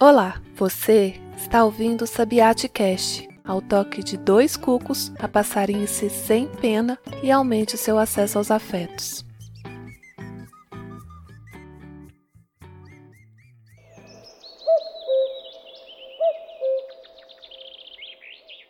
Olá, você está ouvindo o Sabiate Cast, ao toque de dois cucos, a passarinhe-se sem pena e aumente o seu acesso aos afetos.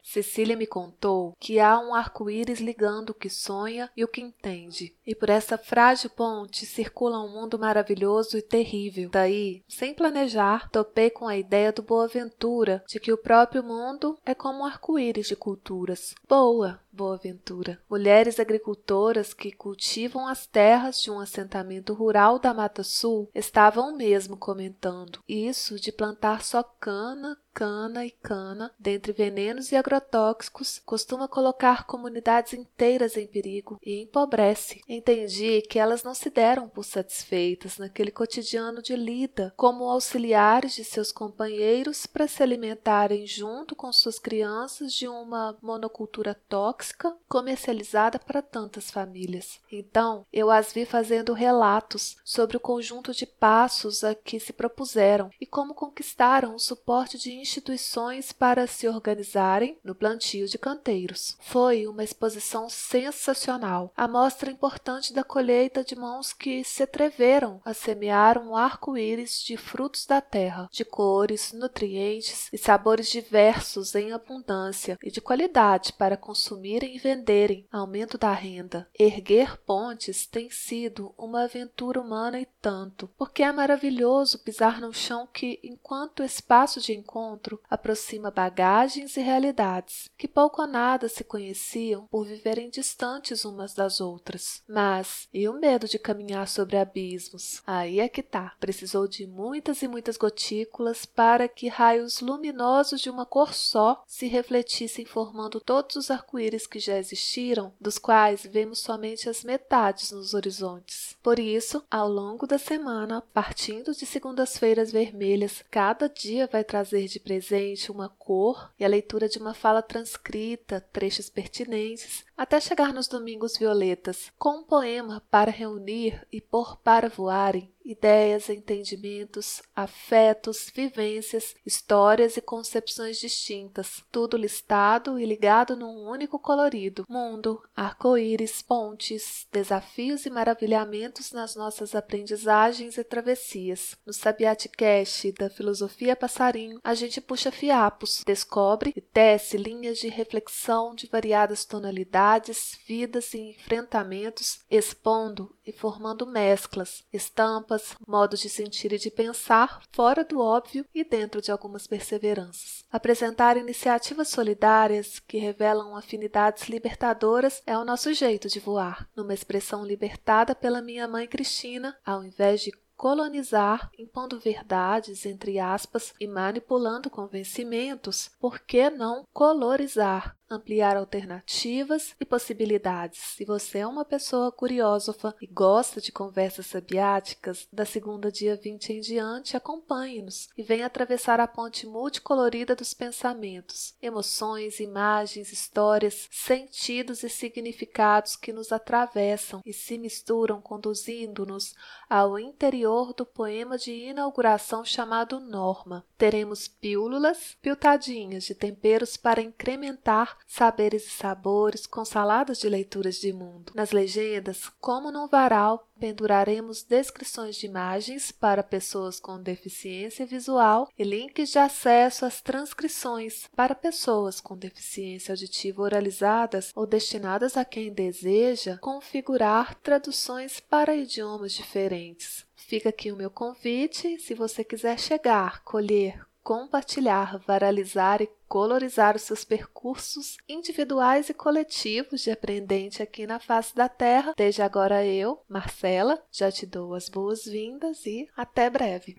Cecília me contou que há um arco-íris ligando o que sonha e o que entende, e por essa frágil ponte circula um mundo maravilhoso e terrível. Daí, sem planejar, topei com a ideia do Boaventura de que o próprio mundo é como um arco-íris de culturas. Boa, Boaventura. Mulheres agricultoras que cultivam as terras de um assentamento rural da Mata Sul estavam mesmo comentando isso de plantar só cana, cana e cana, dentre venenos e agrotóxicos, costuma colocar comunidades inteiras em perigo e empobrece. Entendi que elas não se deram por satisfeitas naquele cotidiano de lida como auxiliares de seus companheiros para se alimentarem junto com suas crianças de uma monocultura tóxica comercializada para tantas famílias. Então, eu as vi fazendo relatos sobre o conjunto de passos a que se propuseram e como conquistaram o suporte de instituições para se organizarem no plantio de canteiros. Foi uma exposição sensacional, a mostra importante da colheita de mãos que se atreveram a semear um arco-íris de frutos da terra, de cores, nutrientes e sabores diversos em abundância e de qualidade para consumirem e venderem, aumento da renda. Erguer pontes tem sido uma aventura humana e tanto, porque é maravilhoso pisar num chão que, enquanto espaço de encontro, encontro aproxima bagagens e realidades que pouco ou nada se conheciam por viverem distantes umas das outras. Mas e o medo de caminhar sobre abismos? Aí é que tá. Precisou de muitas e muitas gotículas para que raios luminosos de uma cor só se refletissem formando todos os arco-íris que já existiram, dos quais vemos somente as metades nos horizontes. Por isso, ao longo da semana, partindo de segundas-feiras vermelhas, cada dia vai trazer de presente uma cor e a leitura de uma fala transcrita, trechos pertinentes, até chegar nos domingos violetas, com um poema para reunir e pôr para voarem ideias, entendimentos, afetos, vivências, histórias e concepções distintas, tudo listado e ligado num único colorido: mundo, arco-íris, pontes, desafios e maravilhamentos nas nossas aprendizagens e travessias. No Sabiate Cast da Filosofia Passarinho, a gente puxa fiapos, descobre e tece linhas de reflexão de variadas tonalidades, vidas e enfrentamentos, expondo e formando mesclas, estampas modos de sentir e de pensar fora do óbvio e dentro de algumas perseveranças. Apresentar iniciativas solidárias que revelam afinidades libertadoras é o nosso jeito de voar, numa expressão libertada pela minha mãe Cristina, ao invés de colonizar, impondo verdades, entre aspas, e manipulando convencimentos, por que não colorizar, ampliar alternativas e possibilidades. Se você é uma pessoa curiósofa e gosta de conversas sabiáticas, da segunda dia 20 em diante, acompanhe-nos e venha atravessar a ponte multicolorida dos pensamentos, emoções, imagens, histórias, sentidos e significados que nos atravessam e se misturam, conduzindo-nos ao interior do poema de inauguração chamado Norma. Teremos pílulas, piltadinhas de temperos para incrementar saberes e sabores, com saladas de leituras de mundo. Nas legendas, como num varal, penduraremos descrições de imagens para pessoas com deficiência visual e links de acesso às transcrições para pessoas com deficiência auditiva oralizadas ou destinadas a quem deseja configurar traduções para idiomas diferentes. Fica aqui o meu convite, se você quiser chegar, colher, compartilhar, varalizar e colorizar os seus percursos individuais e coletivos de aprendente aqui na face da Terra. Desde agora eu, Marcela, já te dou as boas-vindas e até breve.